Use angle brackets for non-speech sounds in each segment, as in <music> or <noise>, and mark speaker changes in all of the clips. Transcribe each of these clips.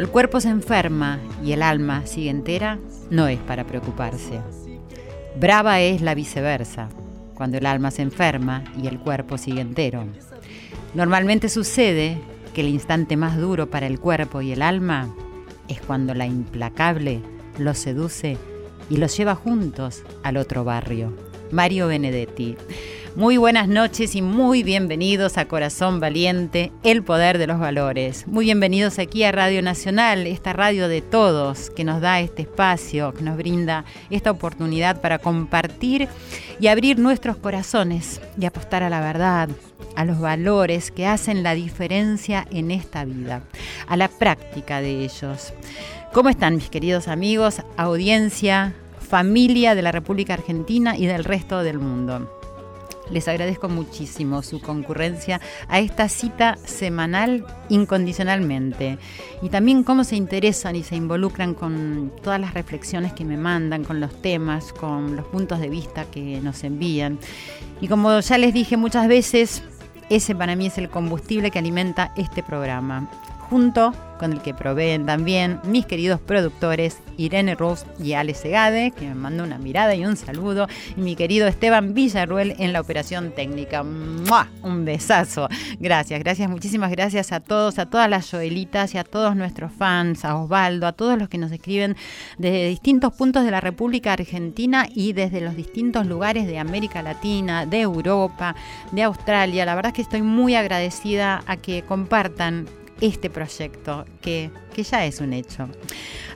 Speaker 1: Cuando el cuerpo se enferma y el alma sigue entera, no es para preocuparse. Brava es la viceversa, cuando el alma se enferma y el cuerpo sigue entero. Normalmente sucede que el instante más duro para el cuerpo y el alma es cuando la implacable los seduce y los lleva juntos al otro barrio. Mario Benedetti. Muy buenas noches y muy bienvenidos a Corazón Valiente, el poder de los valores. Muy bienvenidos aquí a Radio Nacional, esta radio de todos que nos da este espacio, que nos brinda esta oportunidad para compartir y abrir nuestros corazones y apostar a la verdad, a los valores que hacen la diferencia en esta vida, a la práctica de ellos. ¿Cómo están mis queridos amigos, audiencia, familia de la República Argentina y del resto del mundo? Les agradezco muchísimo su concurrencia a esta cita semanal incondicionalmente y también cómo se interesan y se involucran con todas las reflexiones que me mandan, con los temas, con los puntos de vista que nos envían. Y como ya les dije muchas veces, ese para mí es el combustible que alimenta este programa, junto con el que proveen también mis queridos productores Irene Rose y Ale Segade, que me mandó una mirada y un saludo, y mi querido Esteban Villarruel en la operación técnica. ¡Mua! Un besazo. Gracias, gracias, muchísimas gracias a todos, a todas las Joelitas y a todos nuestros fans, a Osvaldo, a todos los que nos escriben desde distintos puntos de la República Argentina y desde los distintos lugares de América Latina, de Europa, de Australia. La verdad es que estoy muy agradecida a que compartan este proyecto, que, que, ya es un hecho.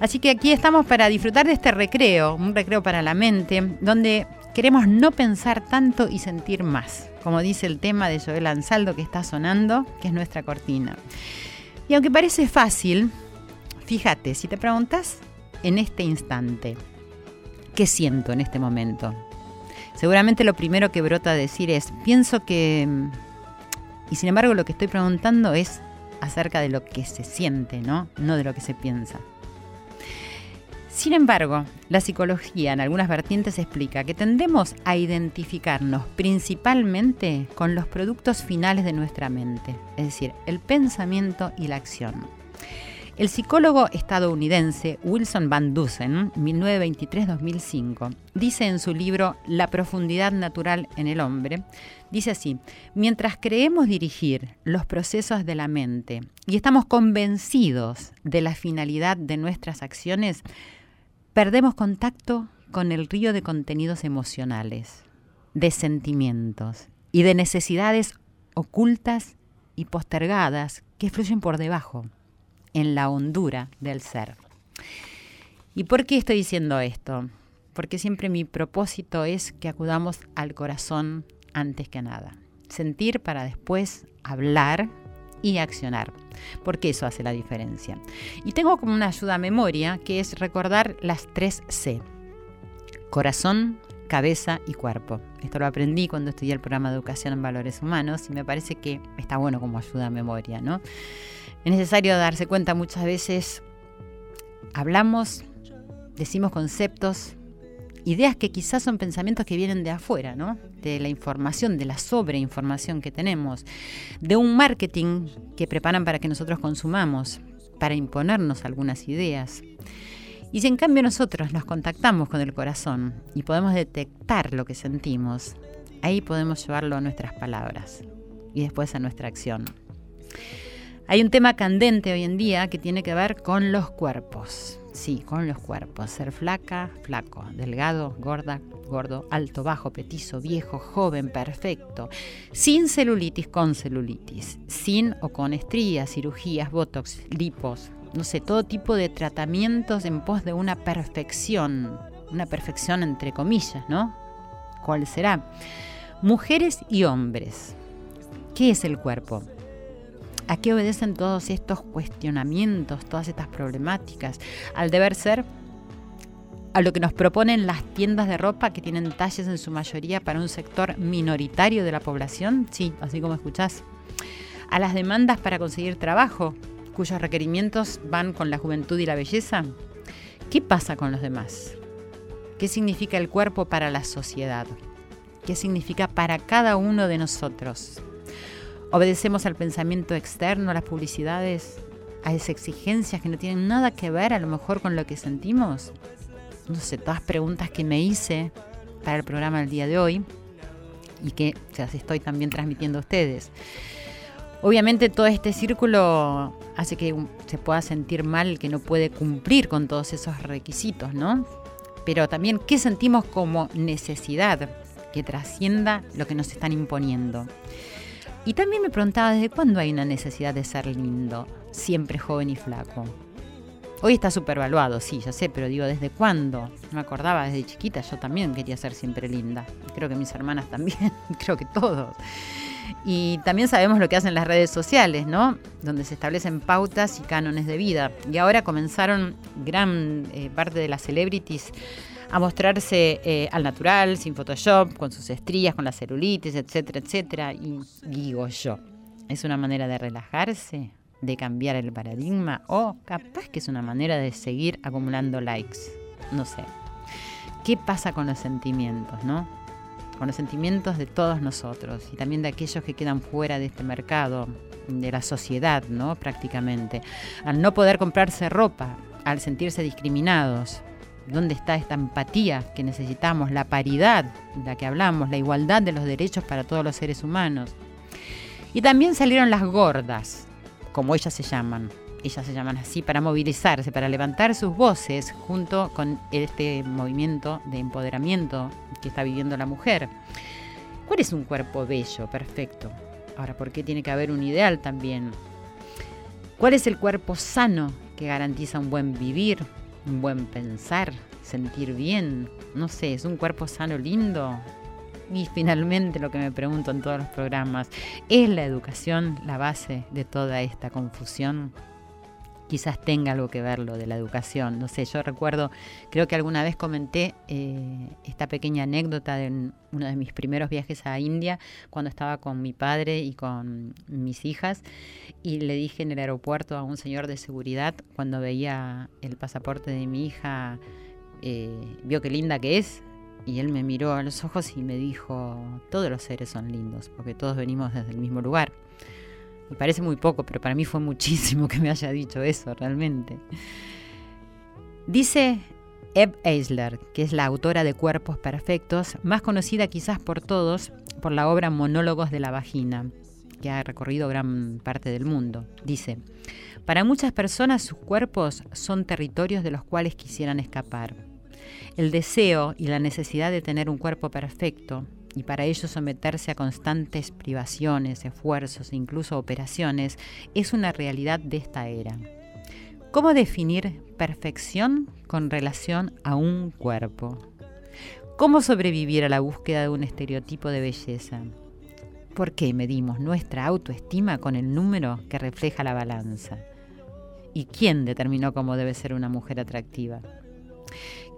Speaker 1: Así que aquí estamos para disfrutar de este recreo, un recreo para la mente, donde queremos no pensar tanto y sentir más, como dice el tema de Joel Ansaldo que está sonando, que es nuestra cortina. Y aunque parece fácil, fíjate, si te preguntas en este instante, ¿qué siento en este momento? Seguramente lo primero que brota a decir es, pienso que... Y sin embargo lo que estoy preguntando es, acerca de lo que se siente, ¿no? No de lo que se piensa. Sin embargo, la psicología en algunas vertientes explica que tendemos a identificarnos principalmente con los productos finales de nuestra mente, es decir, el pensamiento y la acción. El psicólogo estadounidense Wilson Van Dusen, 1923-2005, dice en su libro La profundidad natural en el hombre, dice así, mientras creemos dirigir los procesos de la mente y estamos convencidos de la finalidad de nuestras acciones, perdemos contacto con el río de contenidos emocionales, de sentimientos y de necesidades ocultas y postergadas que fluyen por debajo en la hondura del ser. ¿Y por qué estoy diciendo esto? Porque siempre mi propósito es que acudamos al corazón antes que nada. Sentir para después hablar y accionar, porque eso hace la diferencia. Y tengo como una ayuda a memoria que es recordar las tres C. Corazón, cabeza y cuerpo. Esto lo aprendí cuando estudié el programa de educación en valores humanos y me parece que está bueno como ayuda a memoria, ¿no? Es necesario darse cuenta muchas veces, hablamos, decimos conceptos, ideas que quizás son pensamientos que vienen de afuera, ¿no? De la información, de la sobreinformación que tenemos, de un marketing que preparan para que nosotros consumamos, para imponernos algunas ideas. Y si en cambio nosotros nos contactamos con el corazón y podemos detectar lo que sentimos, ahí podemos llevarlo a nuestras palabras y después a nuestra acción. Hay un tema candente hoy en día que tiene que ver con los cuerpos. Sí, con los cuerpos. Ser flaca, flaco, delgado, gorda, gordo, alto, bajo, petizo, viejo, joven, perfecto. Sin celulitis, con celulitis. Sin o con estrías, cirugías, botox, lipos. No sé, todo tipo de tratamientos en pos de una perfección. Una perfección entre comillas, ¿no? ¿Cuál será? Mujeres y hombres. ¿Qué es el cuerpo? ¿A qué obedecen todos estos cuestionamientos, todas estas problemáticas? Al deber ser, a lo que nos proponen las tiendas de ropa que tienen talles en su mayoría para un sector minoritario de la población, sí, así como escuchás. A las demandas para conseguir trabajo, cuyos requerimientos van con la juventud y la belleza. ¿Qué pasa con los demás? ¿Qué significa el cuerpo para la sociedad? ¿Qué significa para cada uno de nosotros? Obedecemos al pensamiento externo, a las publicidades, a esas exigencias que no tienen nada que ver a lo mejor con lo que sentimos. No sé, todas preguntas que me hice para el programa del día de hoy y que las estoy también transmitiendo a ustedes. Obviamente todo este círculo hace que se pueda sentir mal que no puede cumplir con todos esos requisitos, ¿no? Pero también, ¿qué sentimos como necesidad que trascienda lo que nos están imponiendo? Y también me preguntaba desde cuándo hay una necesidad de ser lindo, siempre joven y flaco. Hoy está supervaluado, sí, ya sé, pero digo, ¿desde cuándo? Me acordaba desde chiquita, yo también quería ser siempre linda. Creo que mis hermanas también, <laughs> creo que todos. Y también sabemos lo que hacen las redes sociales, ¿no? Donde se establecen pautas y cánones de vida. Y ahora comenzaron gran eh, parte de las celebrities a mostrarse eh, al natural, sin Photoshop, con sus estrías, con la celulitis, etcétera, etcétera. Y digo yo, ¿es una manera de relajarse, de cambiar el paradigma? O capaz que es una manera de seguir acumulando likes. No sé. ¿Qué pasa con los sentimientos, no? Con los sentimientos de todos nosotros y también de aquellos que quedan fuera de este mercado, de la sociedad, ¿no? Prácticamente. Al no poder comprarse ropa, al sentirse discriminados, ¿Dónde está esta empatía que necesitamos, la paridad de la que hablamos, la igualdad de los derechos para todos los seres humanos? Y también salieron las gordas, como ellas se llaman. Ellas se llaman así para movilizarse, para levantar sus voces junto con este movimiento de empoderamiento que está viviendo la mujer. ¿Cuál es un cuerpo bello, perfecto? Ahora, ¿por qué tiene que haber un ideal también? ¿Cuál es el cuerpo sano que garantiza un buen vivir, un buen pensar, sentir bien, no sé, es un cuerpo sano lindo. Y finalmente lo que me pregunto en todos los programas, ¿es la educación la base de toda esta confusión? Quizás tenga algo que ver lo de la educación. No sé, yo recuerdo, creo que alguna vez comenté eh, esta pequeña anécdota de uno de mis primeros viajes a India, cuando estaba con mi padre y con mis hijas, y le dije en el aeropuerto a un señor de seguridad, cuando veía el pasaporte de mi hija, eh, vio qué linda que es, y él me miró a los ojos y me dijo, todos los seres son lindos, porque todos venimos desde el mismo lugar. Me parece muy poco, pero para mí fue muchísimo que me haya dicho eso realmente. Dice Eb Eisler, que es la autora de Cuerpos Perfectos, más conocida quizás por todos por la obra Monólogos de la Vagina, que ha recorrido gran parte del mundo. Dice, para muchas personas sus cuerpos son territorios de los cuales quisieran escapar. El deseo y la necesidad de tener un cuerpo perfecto y para ello someterse a constantes privaciones, esfuerzos e incluso operaciones es una realidad de esta era. ¿Cómo definir perfección con relación a un cuerpo? ¿Cómo sobrevivir a la búsqueda de un estereotipo de belleza? ¿Por qué medimos nuestra autoestima con el número que refleja la balanza? ¿Y quién determinó cómo debe ser una mujer atractiva?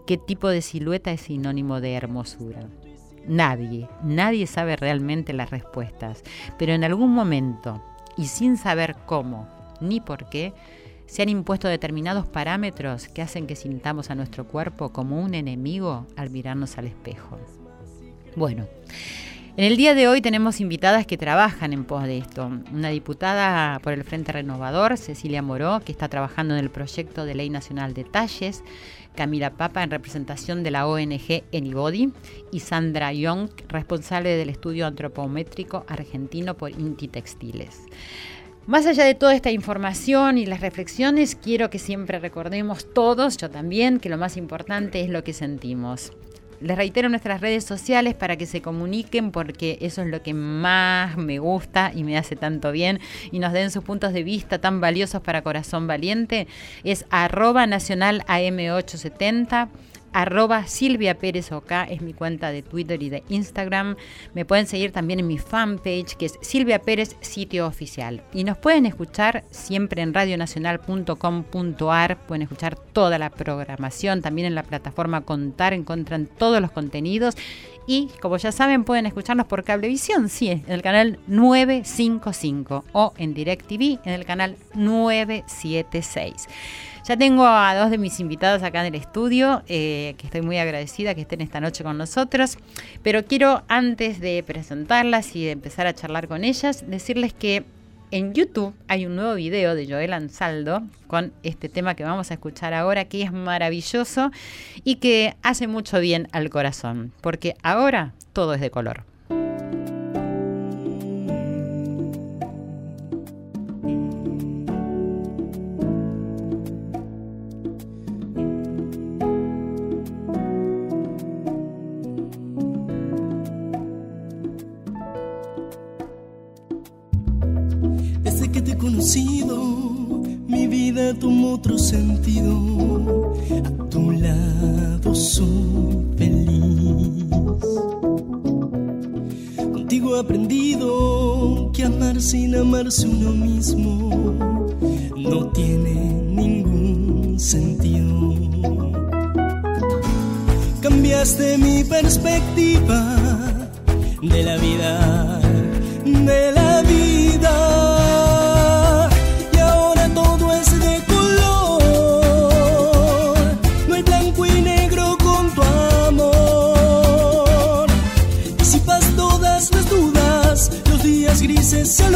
Speaker 1: ¿Qué tipo de silueta es sinónimo de hermosura? Nadie, nadie sabe realmente las respuestas, pero en algún momento, y sin saber cómo ni por qué, se han impuesto determinados parámetros que hacen que sintamos a nuestro cuerpo como un enemigo al mirarnos al espejo. Bueno, en el día de hoy tenemos invitadas que trabajan en pos de esto. Una diputada por el Frente Renovador, Cecilia Moró, que está trabajando en el proyecto de Ley Nacional de Talles, Camila Papa en representación de la ONG Anybody y Sandra Young, responsable del estudio antropométrico argentino por Inti Textiles. Más allá de toda esta información y las reflexiones, quiero que siempre recordemos todos, yo también, que lo más importante es lo que sentimos. Les reitero nuestras redes sociales para que se comuniquen porque eso es lo que más me gusta y me hace tanto bien y nos den sus puntos de vista tan valiosos para Corazón Valiente. Es arroba nacional AM870 arroba Silvia Pérez Oca, es mi cuenta de Twitter y de Instagram. Me pueden seguir también en mi fanpage, que es Silvia Pérez Sitio Oficial. Y nos pueden escuchar siempre en radionacional.com.ar, pueden escuchar toda la programación, también en la plataforma Contar encuentran todos los contenidos. Y como ya saben, pueden escucharnos por Cablevisión, sí, en el canal 955 o en DirecTV en el canal 976. Ya tengo a dos de mis invitados acá en el estudio, eh, que estoy muy agradecida que estén esta noche con nosotros, pero quiero antes de presentarlas y de empezar a charlar con ellas, decirles que en YouTube hay un nuevo video de Joel Ansaldo con este tema que vamos a escuchar ahora, que es maravilloso y que hace mucho bien al corazón, porque ahora todo es de color.
Speaker 2: Mi vida tomó otro sentido. A tu lado soy feliz. Contigo he aprendido que amar sin amarse uno mismo no tiene ningún sentido. Cambiaste mi perspectiva de la vida, de la vida se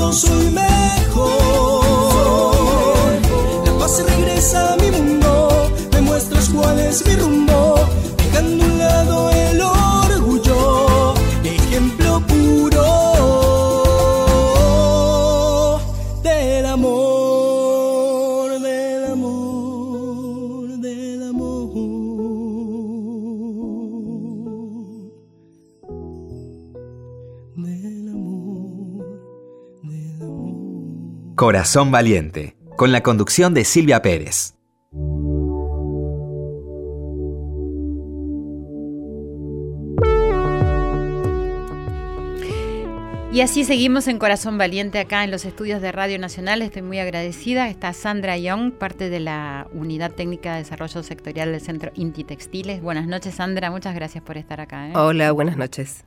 Speaker 2: tu lado soy
Speaker 3: Corazón Valiente, con la conducción de Silvia Pérez.
Speaker 1: Y así seguimos en Corazón Valiente acá en los estudios de Radio Nacional. Estoy muy agradecida. Está Sandra Young, parte de la Unidad Técnica de Desarrollo Sectorial del Centro Inti Textiles. Buenas noches, Sandra. Muchas gracias por estar acá.
Speaker 4: ¿eh? Hola, buenas noches.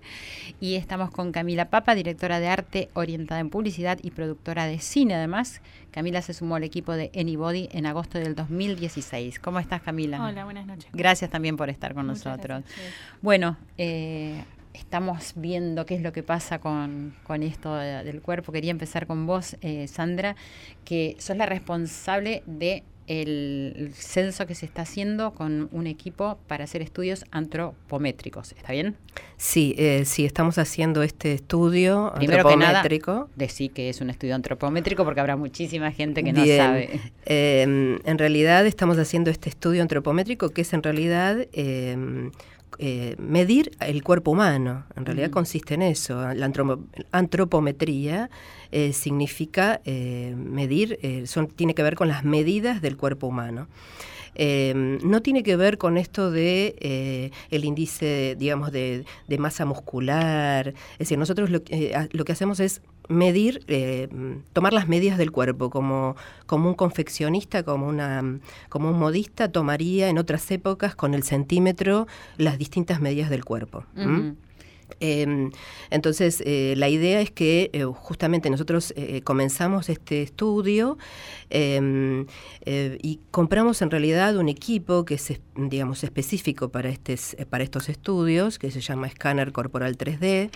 Speaker 1: Y estamos con Camila Papa, directora de arte orientada en publicidad y productora de cine además. Camila se sumó al equipo de Anybody en agosto del 2016. ¿Cómo estás, Camila?
Speaker 5: Hola, buenas noches.
Speaker 1: Gracias también por estar con nosotros. Bueno, eh, estamos viendo qué es lo que pasa con, esto del cuerpo. Quería empezar con vos, eh, Sandra, que sos la responsable de el censo que se está haciendo con un equipo para hacer estudios antropométricos. ¿Está bien?
Speaker 4: Sí, eh, sí, estamos haciendo este estudio Primero antropométrico.
Speaker 1: Que nada, que es un estudio antropométrico porque habrá muchísima gente que no sabe.
Speaker 4: Em, en realidad estamos haciendo este estudio antropométrico que es en realidad em, eh, medir el cuerpo humano. En realidad consiste en eso. La antropometría eh, significa eh, medir, son, tiene que ver con las medidas del cuerpo humano. no tiene que ver con esto de el índice, digamos, de, masa muscular. Es decir, nosotros lo, lo que hacemos es medir, eh, tomar las medidas del cuerpo, como, como un confeccionista, como, una, como un modista tomaría en otras épocas con el centímetro las distintas medidas del cuerpo. Em, entonces, eh, la idea es que eh, justamente nosotros comenzamos este estudio em, y compramos en realidad un equipo que es, digamos, específico para, este, para estos estudios, que se llama Scanner Corporal 3D.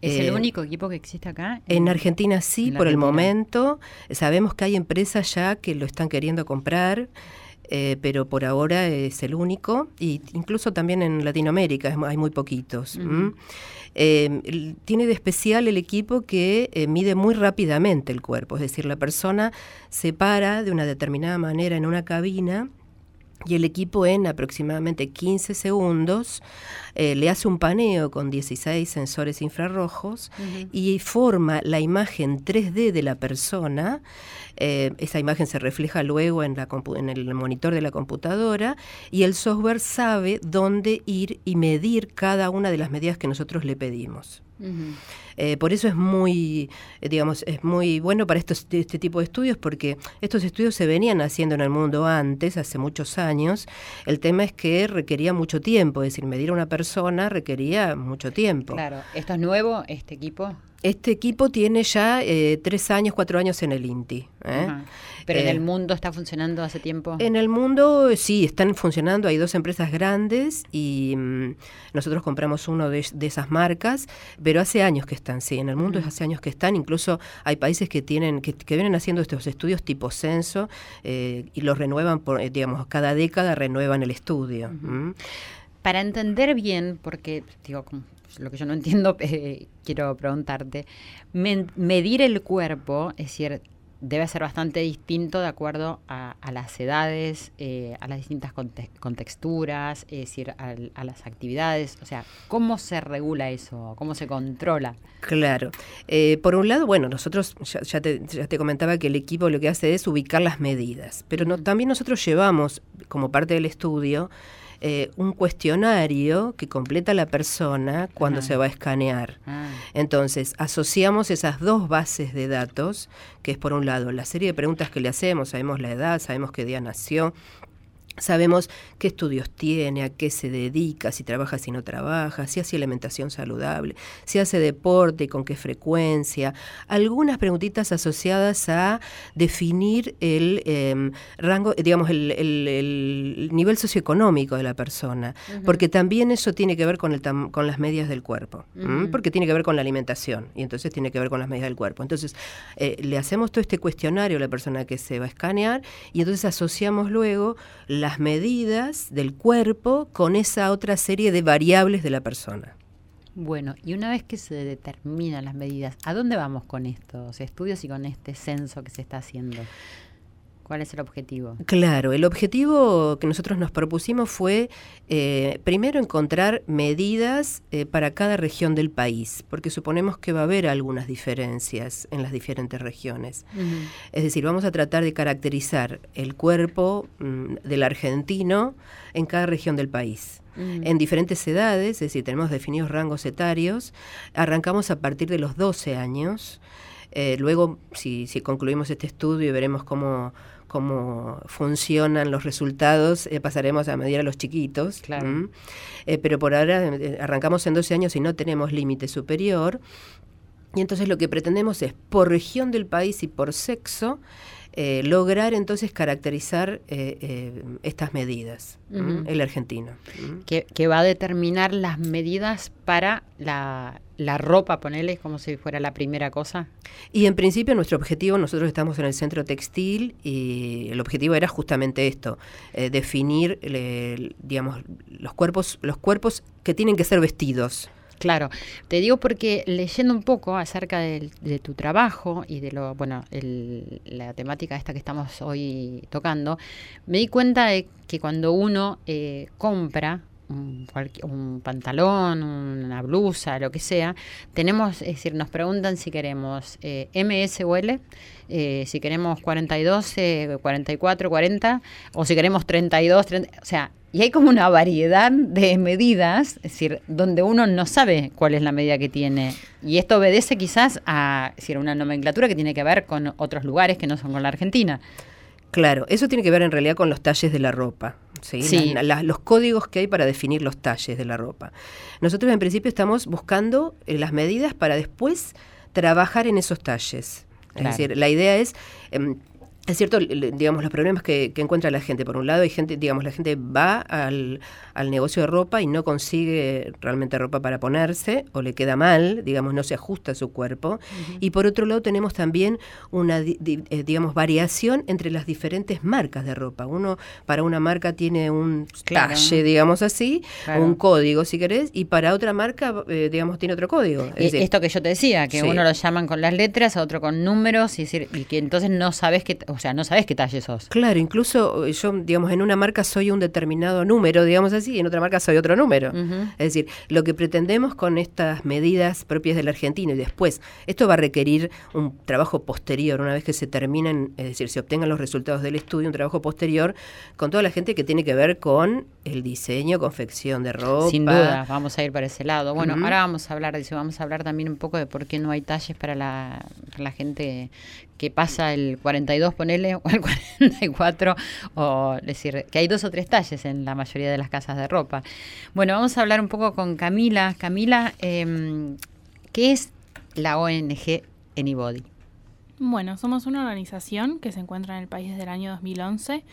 Speaker 1: ¿Es el eh, único equipo que existe acá?
Speaker 4: En, Argentina sí, por el momento. Sabemos que hay empresas ya que lo están queriendo comprar. Eh, pero por ahora es el único, y incluso también en Latinoamérica hay muy poquitos. Eh, tiene de especial el equipo que mide muy rápidamente el cuerpo, es decir, la persona se para de una determinada manera en una cabina y el equipo en aproximadamente 15 segundos eh, le hace un paneo con 16 sensores infrarrojos y forma la imagen 3D de la persona. Eh, esa imagen se refleja luego en, la en el monitor de la computadora y el software sabe dónde ir y medir cada una de las medidas que nosotros le pedimos. Eh, por eso es muy, eh, digamos, es muy bueno para estos, este tipo de estudios, porque estos estudios se venían haciendo en el mundo antes, hace muchos años. El tema es que requería mucho tiempo, es decir, medir a una persona requería mucho tiempo.
Speaker 1: Claro, ¿esto es nuevo, este equipo?
Speaker 4: Este equipo tiene ya eh, tres años, cuatro años en el INTI. ¿eh?
Speaker 1: ¿Pero en el mundo está funcionando hace tiempo?
Speaker 4: En el mundo sí, están funcionando. Hay dos empresas grandes y mm, nosotros compramos uno de, esas marcas, pero hace años que están, sí. En el mundo es hace años que están. Incluso hay países que tienen que, vienen haciendo estos estudios tipo censo eh, y los renuevan, por, digamos, cada década renuevan el estudio.
Speaker 1: Para entender bien, porque digo, lo que yo no <laughs> entiendo, eh, quiero preguntarte, medir el cuerpo, es decir, debe ser bastante distinto de acuerdo a, las edades, eh, a las distintas contexturas, es decir, a, las actividades. O sea, ¿cómo se regula eso? ¿Cómo se controla?
Speaker 4: Claro. Eh, por un lado, bueno, nosotros ya, te, ya, te, comentaba que el equipo lo que hace es ubicar las medidas, pero no, también nosotros llevamos, como parte del estudio, eh, un cuestionario que completa la persona cuando se va a escanear. Ah. Entonces, asociamos esas dos bases de datos, que es por un lado la serie de preguntas que le hacemos, sabemos la edad, sabemos qué día nació, Sabemos qué estudios tiene, a qué se dedica, si trabaja, si no trabaja, si hace alimentación saludable, si hace deporte y con qué frecuencia. Algunas preguntitas asociadas a definir el em, rango, digamos, el, nivel socioeconómico de la persona, porque también eso tiene que ver con, el con las medias del cuerpo, porque tiene que ver con la alimentación y entonces tiene que ver con las medidas del cuerpo. Entonces, eh, le hacemos todo este cuestionario a la persona que se va a escanear y entonces asociamos luego la las medidas del cuerpo con esa otra serie de variables de la persona.
Speaker 1: Bueno, y una vez que se determinan las medidas, ¿a dónde vamos con estos estudios y con este censo que se está haciendo? ¿Cuál es el objetivo?
Speaker 4: Claro, el objetivo que nosotros nos propusimos fue eh, primero encontrar medidas eh, para cada región del país, porque suponemos que va a haber algunas diferencias en las diferentes regiones. Es decir, vamos a tratar de caracterizar el cuerpo mm, del argentino en cada región del país. En diferentes edades, es decir, tenemos definidos rangos etarios, arrancamos a partir de los 12 años. Eh, luego, si, si concluimos este estudio y veremos cómo cómo funcionan los resultados, eh, pasaremos a medir a los chiquitos.
Speaker 1: Claro.
Speaker 4: Eh, pero por ahora eh, arrancamos en 12 años y no tenemos límite superior. Y entonces lo que pretendemos es, por región del país y por sexo, eh, lograr entonces caracterizar eh, eh, estas medidas, el argentino.
Speaker 1: Que, va a determinar las medidas para la, ropa, ponele, como si fuera la primera cosa.
Speaker 4: Y en principio nuestro objetivo, nosotros estamos en el centro textil y el objetivo era justamente esto, definir, digamos, los cuerpos, los cuerpos que tienen que ser vestidos.
Speaker 1: Claro, te digo porque leyendo un poco acerca de, tu trabajo y de lo, bueno, la temática esta que estamos hoy tocando, me di cuenta de que cuando uno eh, compra un, pantalón, una blusa, lo que sea, tenemos, es decir, nos preguntan si queremos eh, MS o L, eh, si queremos 42, 44, 40, o si queremos 32, 30, o sea, y hay como una variedad de medidas, es decir, donde uno no sabe cuál es la medida que tiene. Y esto obedece quizás a una nomenclatura que tiene que ver con otros lugares que no son con la Argentina.
Speaker 4: Claro, eso tiene que ver en realidad con los talles de la ropa. ¿sí? los códigos que hay para definir los talles de la ropa. Nosotros en principio estamos buscando eh, las medidas para después trabajar en esos talles. Es decir, la idea es em, es cierto, digamos, los problemas que, encuentra la gente. Por un lado, hay gente, digamos, la gente va al, negocio de ropa y no consigue realmente ropa para ponerse o le queda mal, digamos, no se ajusta a su cuerpo. Y por otro lado, tenemos también una, eh, digamos, variación entre las diferentes marcas de ropa. Uno, para una marca tiene un talle, digamos así, un código, si querés, y para otra marca, eh, digamos, tiene otro código.
Speaker 1: esto que yo te decía, que uno lo llaman con las letras, a otro con números, y, decir, y que entonces no sabes qué o sea, no sabes qué talle sos.
Speaker 4: Claro, incluso eh, yo, digamos, en una marca soy un determinado número, digamos así, y en otra marca soy otro número. Es decir, lo que pretendemos con estas medidas propias del argentino y después, esto va a requerir un trabajo posterior, una vez que se terminen, es decir, se obtengan los resultados del estudio, un trabajo posterior con toda la gente que tiene que ver con el diseño, confección de ropa.
Speaker 1: Sin duda, vamos a ir para ese lado. Bueno, ahora vamos a hablar de eso, vamos a hablar también un poco de por qué no hay talles para la, para la gente que pasa el 42, ponele, o el 44, o decir, que hay dos o tres talles en la mayoría de las casas de ropa. Bueno, vamos a hablar un poco con Camila. Camila, eh, ¿qué es la ONG Anybody?
Speaker 5: Bueno, somos una organización que se encuentra en el país desde el año 2011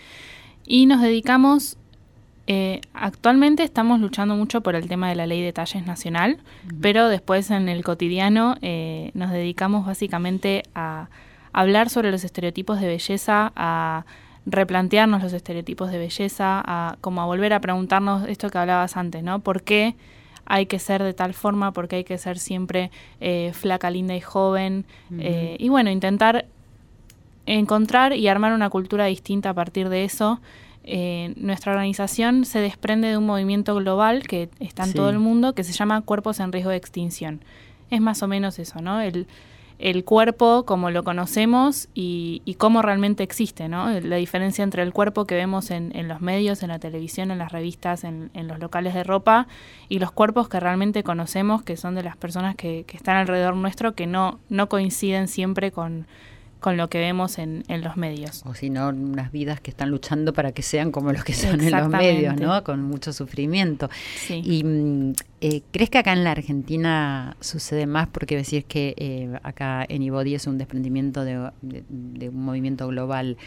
Speaker 5: y nos dedicamos eh, actualmente estamos luchando mucho por el tema de la ley de talles nacional, pero después en el cotidiano eh, nos dedicamos básicamente a hablar sobre los estereotipos de belleza, a replantearnos los estereotipos de belleza, a como a volver a preguntarnos esto que hablabas antes, ¿no? ¿Por qué hay que ser de tal forma? ¿Por qué hay que ser siempre eh, flaca, linda y joven? Eh, y bueno, intentar encontrar y armar una cultura distinta a partir de eso. Eh, nuestra organización se desprende de un movimiento global que está en todo el mundo que se llama Cuerpos en Riesgo de Extinción. Es más o menos eso, ¿no? El, el cuerpo como lo conocemos y, y, cómo realmente existe, ¿no? La diferencia entre el cuerpo que vemos en, en los medios, en la televisión, en las revistas, en, en, los locales de ropa y los cuerpos que realmente conocemos, que son de las personas que, que están alrededor nuestro, que no, no coinciden siempre con, con lo que vemos en, en los medios.
Speaker 1: O si no, unas vidas que están luchando para que sean como los que son en los medios, ¿no? Con mucho sufrimiento.
Speaker 5: Sí.
Speaker 1: Y mm, eh, ¿crees que acá en la Argentina sucede más? Porque decís que eh, acá en Ibody es un desprendimiento de, un movimiento global.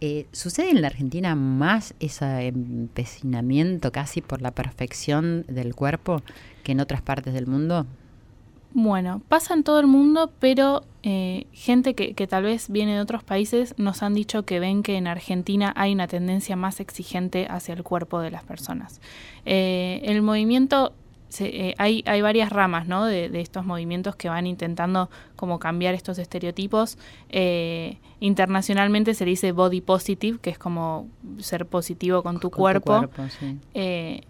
Speaker 1: Eh, ¿Sucede en la Argentina más ese empecinamiento casi por la perfección del cuerpo que en otras partes del mundo?
Speaker 5: Bueno, pasa en todo el mundo, pero eh, gente que, que, tal vez viene de otros países nos han dicho que ven que en Argentina hay una tendencia más exigente hacia el cuerpo de las personas. Eh, el movimiento eh, hay, hay varias ramas ¿no? de, estos movimientos que van intentando como cambiar estos estereotipos. Eh, internacionalmente se dice body positive, que es como ser positivo con tu cuerpo. Eh,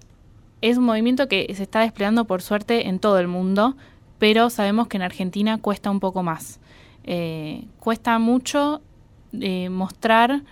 Speaker 5: es un movimiento que se está desplegando por suerte en todo el mundo, pero sabemos que en Argentina cuesta un poco más. cuesta mucho mostrar...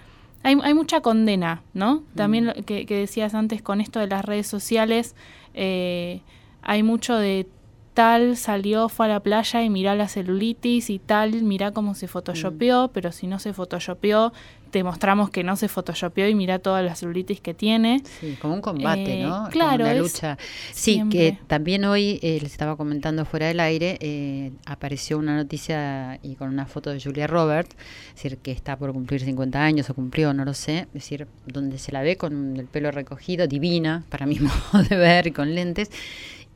Speaker 5: Hay, hay, mucha condena, ¿no? También mm. que, que, decías antes con esto de las redes sociales, eh, hay mucho de tal salió, fue a la playa y mirá la celulitis y tal, mirá cómo se photoshopeó, mm. pero si no se photoshopeó, te mostramos que no se photoshopeó y mirá toda la celulitis que tiene.
Speaker 1: Sí, como un combate,
Speaker 5: eh,
Speaker 1: ¿no?
Speaker 5: Claro.
Speaker 1: Como una lucha. Sí, que también hoy, eh, les estaba comentando fuera del aire, eh, apareció una noticia y con una foto de Julia Roberts, es decir, que está por cumplir 50 años o cumplió, no lo sé, es decir, donde se la ve con el pelo recogido, divina, para mi <laughs> modo de ver, y con lentes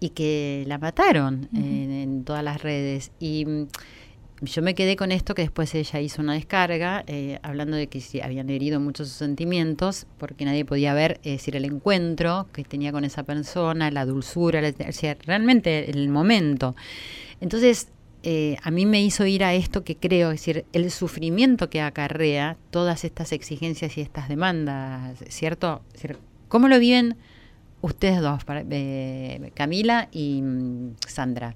Speaker 1: y que la mataron en, todas las redes. Y mm, yo me quedé con esto que después ella hizo una descarga eh, hablando de que habían herido muchos sus sentimientos porque nadie podía ver, decir, el encuentro que tenía con esa persona, la dulzura, realmente el momento. Entonces, eh, a mí me hizo ir a esto que creo, es decir, el sufrimiento que acarrea todas estas exigencias y estas demandas, ¿cierto? ¿Cómo lo viven ustedes dos, eh, Camila y mm, Sandra.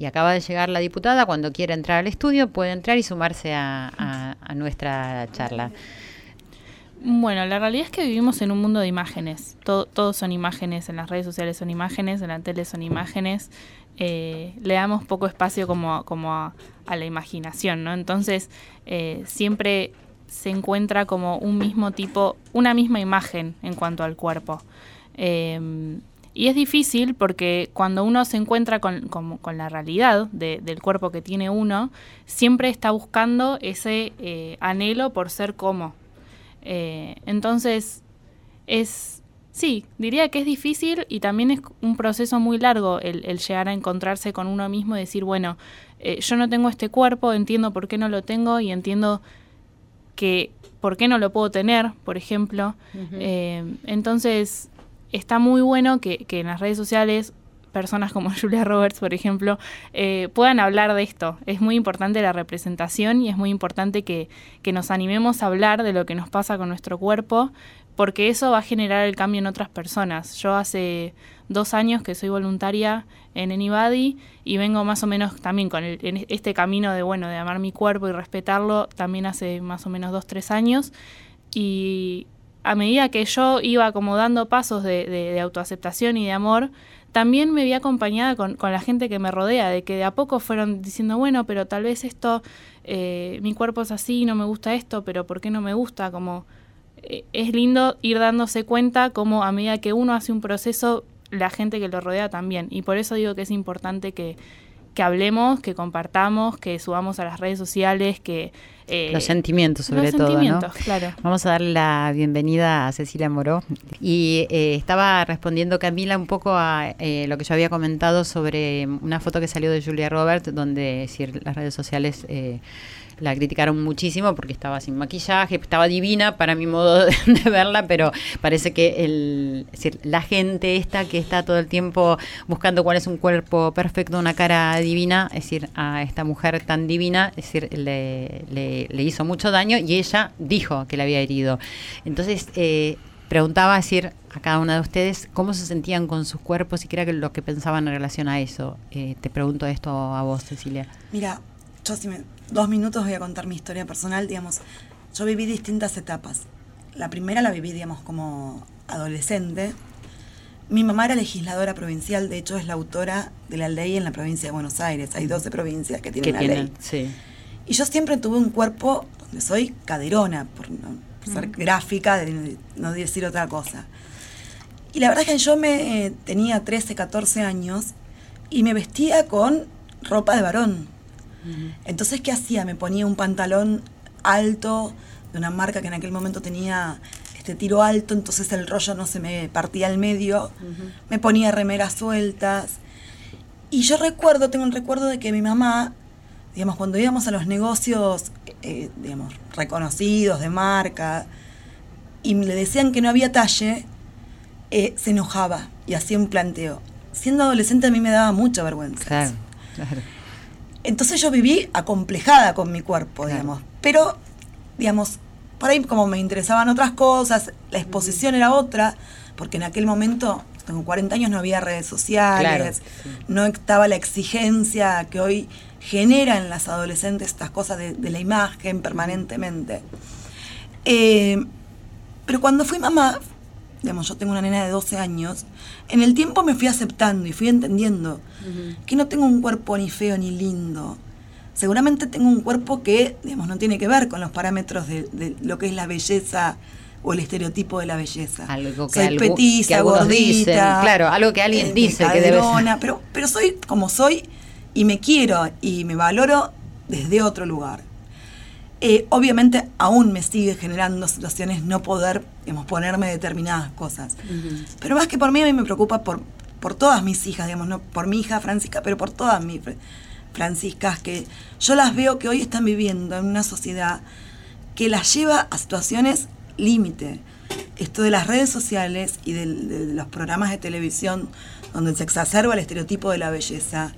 Speaker 1: Y acaba de llegar la diputada, cuando quiera entrar al estudio puede entrar y sumarse a, nuestra charla.
Speaker 5: Bueno, la realidad es que vivimos en un mundo de imágenes. todos son imágenes, en las redes sociales son imágenes, en la tele son imágenes. Eh, le damos poco espacio como, a, la imaginación, ¿no? Entonces, eh, siempre se encuentra como un mismo tipo, una misma imagen en cuanto al cuerpo. Em, y es difícil porque cuando uno se encuentra con, la realidad del cuerpo que tiene uno, siempre está buscando ese eh, anhelo por ser como. Eh, entonces, es, sí, diría que es difícil y también es un proceso muy largo el, llegar a encontrarse con uno mismo y decir, bueno, eh, yo no tengo este cuerpo, entiendo por qué no lo tengo y entiendo que por qué no lo puedo tener, por ejemplo. entonces, está muy bueno que, en las redes sociales personas como <laughs> Julia Roberts, por ejemplo, eh, puedan hablar de esto. Es muy importante la representación y es muy importante que, nos animemos a hablar de lo que nos pasa con nuestro cuerpo, porque eso va a generar el cambio en otras personas. Yo hace dos años que soy voluntaria en Anybody y vengo más o menos también con en este camino de, bueno, de amar mi cuerpo y respetarlo, también hace más o menos dos, tres años. Y a medida que yo iba como dando pasos de, autoaceptación y de amor, también me vi acompañada con, la gente que me rodea, de que de a poco fueron diciendo, bueno, pero tal vez esto, eh, mi cuerpo es así, no me gusta esto, pero ¿por qué no me gusta? Como eh, es lindo ir dándose cuenta como a medida que uno hace un proceso, la gente que lo rodea también. Y por eso digo que es importante que, que hablemos, que compartamos, que subamos a las redes sociales, que...
Speaker 1: Eh, los sentimientos sobre todo,
Speaker 5: sentimientos, claro.
Speaker 1: Vamos a darle la bienvenida a Cecilia Moró. Y eh, estaba respondiendo Camila un poco a eh, lo que yo había comentado sobre una foto que salió de Julia Roberts, donde las redes sociales la criticaron muchísimo porque estaba sin maquillaje, estaba divina para mi modo de, <laughs> verla, pero parece que el, la gente esta que está todo el tiempo buscando cuál es un cuerpo perfecto, una cara divina, es decir, a esta mujer tan divina, es decir, le, le, hizo mucho daño y ella dijo que la había herido. Entonces, eh, preguntaba decir a cada una de ustedes cómo se sentían con sus cuerpos y qué era lo que pensaban en relación a eso. Eh, te pregunto esto a vos, Cecilia.
Speaker 6: Mira, yo si me dos minutos voy a contar mi historia personal, digamos, yo viví distintas etapas. La primera la viví, digamos, como adolescente. Mi mamá era legisladora provincial, de hecho es la autora de la ley en la provincia de Buenos Aires. Hay 12 provincias que tienen la ley.
Speaker 1: Sí.
Speaker 6: Y yo siempre tuve un cuerpo donde soy caderona, por, ser gráfica, de no decir otra cosa. Y la verdad es que yo me eh, tenía 13, 14 años y me vestía con ropa de varón. Entonces, ¿qué hacía? Me ponía un pantalón alto de una marca que en aquel momento tenía este tiro alto, entonces el rollo no se me partía al medio, me ponía remeras sueltas. Y yo recuerdo, tengo un recuerdo de que mi mamá, digamos, cuando íbamos a los negocios, eh, digamos, reconocidos de marca, y le decían que no había talle, eh, se enojaba y hacía un planteo. siendo adolescente a mí me daba mucha vergüenza.
Speaker 1: Claro, claro.
Speaker 6: Entonces yo viví acomplejada con mi cuerpo,
Speaker 1: Claro.
Speaker 6: digamos. Pero, digamos, por ahí como me interesaban otras cosas, la exposición era otra, porque en aquel momento, tengo 40 años, no había redes sociales,
Speaker 1: Claro, sí.
Speaker 6: no estaba la exigencia que hoy genera en las adolescentes estas cosas de, de la imagen permanentemente. Eh, pero cuando fui mamá, digamos, yo tengo una nena de 12 años, en el tiempo me fui aceptando y fui entendiendo que no tengo un cuerpo ni feo ni lindo. Seguramente tengo un cuerpo que, digamos, no tiene que ver con los parámetros de, de lo que es la belleza o el estereotipo de la belleza.
Speaker 1: Algo que
Speaker 6: soy
Speaker 1: algu-
Speaker 6: petiza,
Speaker 1: que
Speaker 6: gordita,
Speaker 1: dicen, claro, algo que alguien
Speaker 6: eh,
Speaker 1: dice que debe ser.
Speaker 6: pero, pero soy como soy y me quiero y me valoro desde otro lugar. Eh, obviamente aún me sigue generando situaciones no poder digamos, ponerme determinadas cosas. Pero más que por mí, a mí me preocupa por, por todas mis hijas, digamos, no por mi hija Francisca, pero por todas mis fr- franciscas, que yo las veo que hoy están viviendo en una sociedad que las lleva a situaciones límite. Esto de las redes sociales y del- de, los programas de televisión donde se exacerba el estereotipo de la belleza,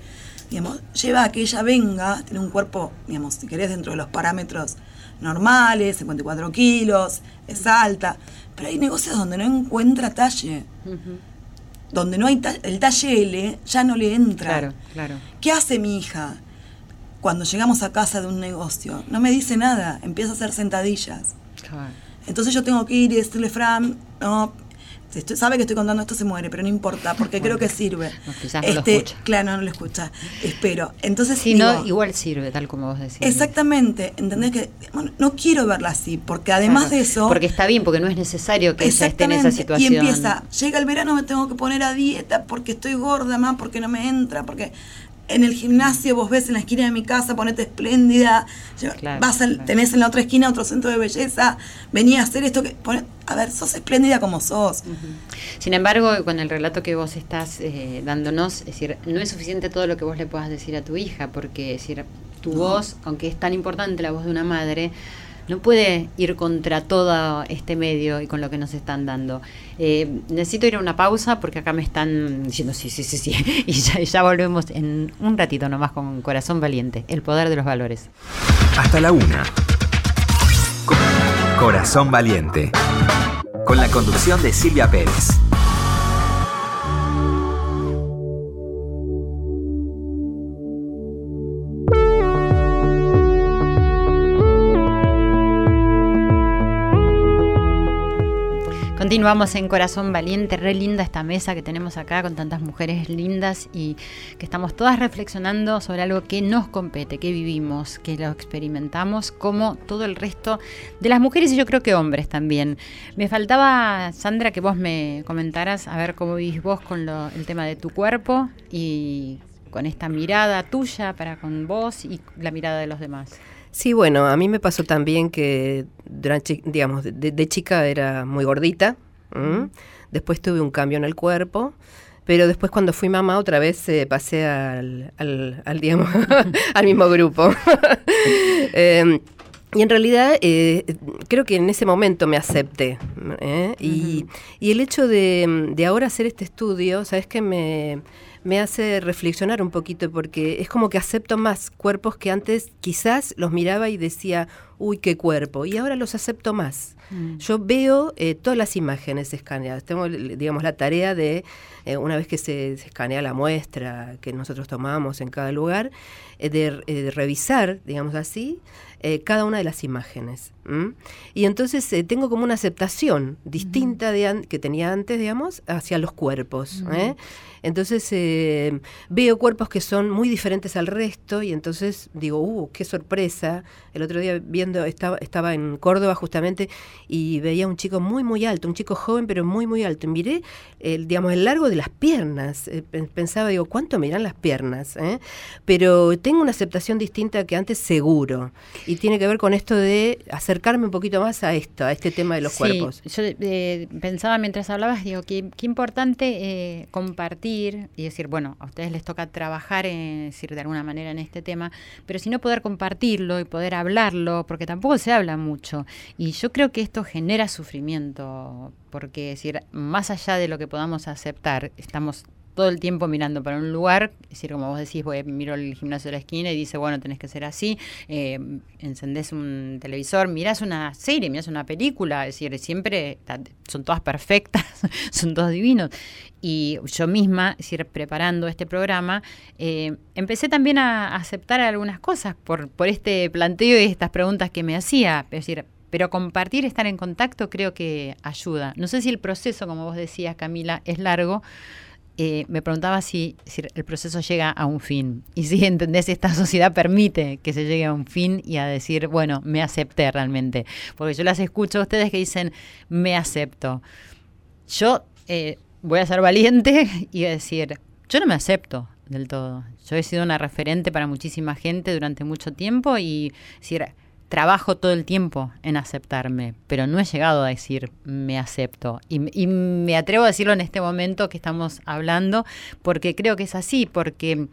Speaker 6: digamos, lleva a que ella venga, tiene un cuerpo, digamos, si querés, dentro de los parámetros normales, 54 kilos, es alta, pero hay negocios donde no encuentra talle, donde no hay ta- el talle L ya no le entra.
Speaker 1: Claro, claro.
Speaker 6: ¿Qué hace mi hija? Cuando llegamos a casa de un negocio, no me dice nada, empieza a hacer sentadillas.
Speaker 1: Claro.
Speaker 6: Entonces yo tengo que ir y decirle, Fran, no, estoy- sabe que estoy contando esto, se muere, pero no importa, porque creo que sirve. Este,
Speaker 1: no, quizás no lo escucha.
Speaker 6: Claro, no, no lo escucha, espero. Entonces,
Speaker 1: Si no, igual sirve, tal como vos decís.
Speaker 6: Exactamente, ¿entendés? Que bueno, no quiero verla así, porque además
Speaker 1: Claro,
Speaker 6: de eso...
Speaker 1: Porque está bien, porque no es necesario que ella esté en esa situación.
Speaker 6: Y empieza, llega el verano, me tengo que poner a dieta porque estoy gorda más, porque no me entra, porque en el gimnasio vos ves en la esquina de mi casa, ponete espléndida,
Speaker 1: Claro,
Speaker 6: vas al-
Speaker 1: claro.
Speaker 6: tenés en la otra esquina otro centro de belleza, venía a hacer esto que a ver, sos espléndida como sos.
Speaker 1: Sin embargo, con el relato que vos estás eh, dándonos, es decir, no es suficiente todo lo que vos le puedas decir a tu hija, porque es decir, tu voz, aunque es tan importante la voz de una madre, no puede ir contra todo este medio y con lo que nos están dando. Eh, necesito ir a una pausa porque acá me están diciendo sí, sí, sí, sí, <laughs> y ya, volvemos en un ratito nomás con Corazón Valiente, el poder de los valores.
Speaker 3: Hasta la una. Co- Corazón Valiente. Con la conducción de Silvia Pérez.
Speaker 1: Continuamos en Corazón Valiente, re linda esta mesa que tenemos acá con tantas mujeres lindas y que estamos todas reflexionando sobre algo que nos compete, que vivimos, que lo experimentamos, como todo el resto de las mujeres y yo creo que hombres también. Me faltaba, Sandra, que vos me comentaras a ver cómo vivís vos con lo- el tema de tu cuerpo y con esta mirada tuya para con vos y la mirada de los demás.
Speaker 4: Sí, bueno, a mí me pasó también que, durante, digamos, de, de chica era muy gordita. ¿m? Después tuve un cambio en el cuerpo. Pero después cuando fui mamá otra vez eh, pasé al, al, al, digamos, <laughs> al mismo grupo. <laughs> Eh, y en realidad eh, creo que en ese momento me acepté. ¿eh? y, y el hecho de, de ahora hacer este estudio, ¿sabes qué? Me, me hace reflexionar un poquito porque es como que acepto más cuerpos que antes quizás los miraba y decía, uy, qué cuerpo, y ahora los acepto más. Yo veo eh, todas las imágenes escaneadas. Tengo, digamos, la tarea de, eh, una vez que se, se escanea la muestra que nosotros tomamos en cada lugar, eh, de, eh, de revisar, digamos así, eh, cada una de las imágenes. ¿m? Y entonces eh, tengo como una aceptación distinta de an- que tenía antes, digamos, hacia los cuerpos. Entonces veo cuerpos que son muy diferentes al resto y entonces digo, uh, qué sorpresa. El otro día viendo, estaba, estaba en Córdoba justamente y veía un chico muy, muy alto, un chico joven pero muy, muy alto. Y miré, el, digamos, el largo de las piernas. Eh, pen- pensaba, digo, ¿cuánto miran las piernas? eh? Pero tengo una aceptación distinta que antes seguro. Y tiene que ver con esto de acercarme un poquito más a esto, a este tema de los
Speaker 1: Sí,
Speaker 4: cuerpos.
Speaker 1: Yo eh, pensaba mientras hablabas, digo, qué, qué importante eh, compartir y decir, bueno, a ustedes les toca trabajar, eh, decir, de alguna manera en este tema, pero si no poder compartirlo y poder hablarlo, porque tampoco se habla mucho. Y yo creo que esto genera sufrimiento, porque decir, más allá de lo que podamos aceptar, estamos todo el tiempo mirando para un lugar, es decir, como vos decís, voy, miro el gimnasio de la esquina y dice, bueno, tenés que ser así, eh, encendés un televisor, mirás una serie, mirás una película, es decir, siempre son todas perfectas, <laughs> son todos divinos. Y yo misma, es decir, preparando este programa, eh, empecé también a aceptar algunas cosas por, por este planteo y estas preguntas que me hacía, es decir, pero compartir, estar en contacto creo que ayuda. No sé si el proceso, como vos decías, Camila, es largo, eh, me preguntaba si, el proceso llega a un fin y si entendés esta sociedad permite que se llegue a un fin y a decir, bueno, me acepté realmente. Porque yo las escucho a ustedes que dicen, me acepto. Yo eh, voy a ser valiente <laughs> y decir, yo no me acepto del todo. Yo he sido una referente para muchísima gente durante mucho tiempo y decir, trabajo todo el tiempo en aceptarme, pero no he llegado a decir me acepto. Y, me atrevo a decirlo en este momento que estamos hablando, porque creo que es así, porque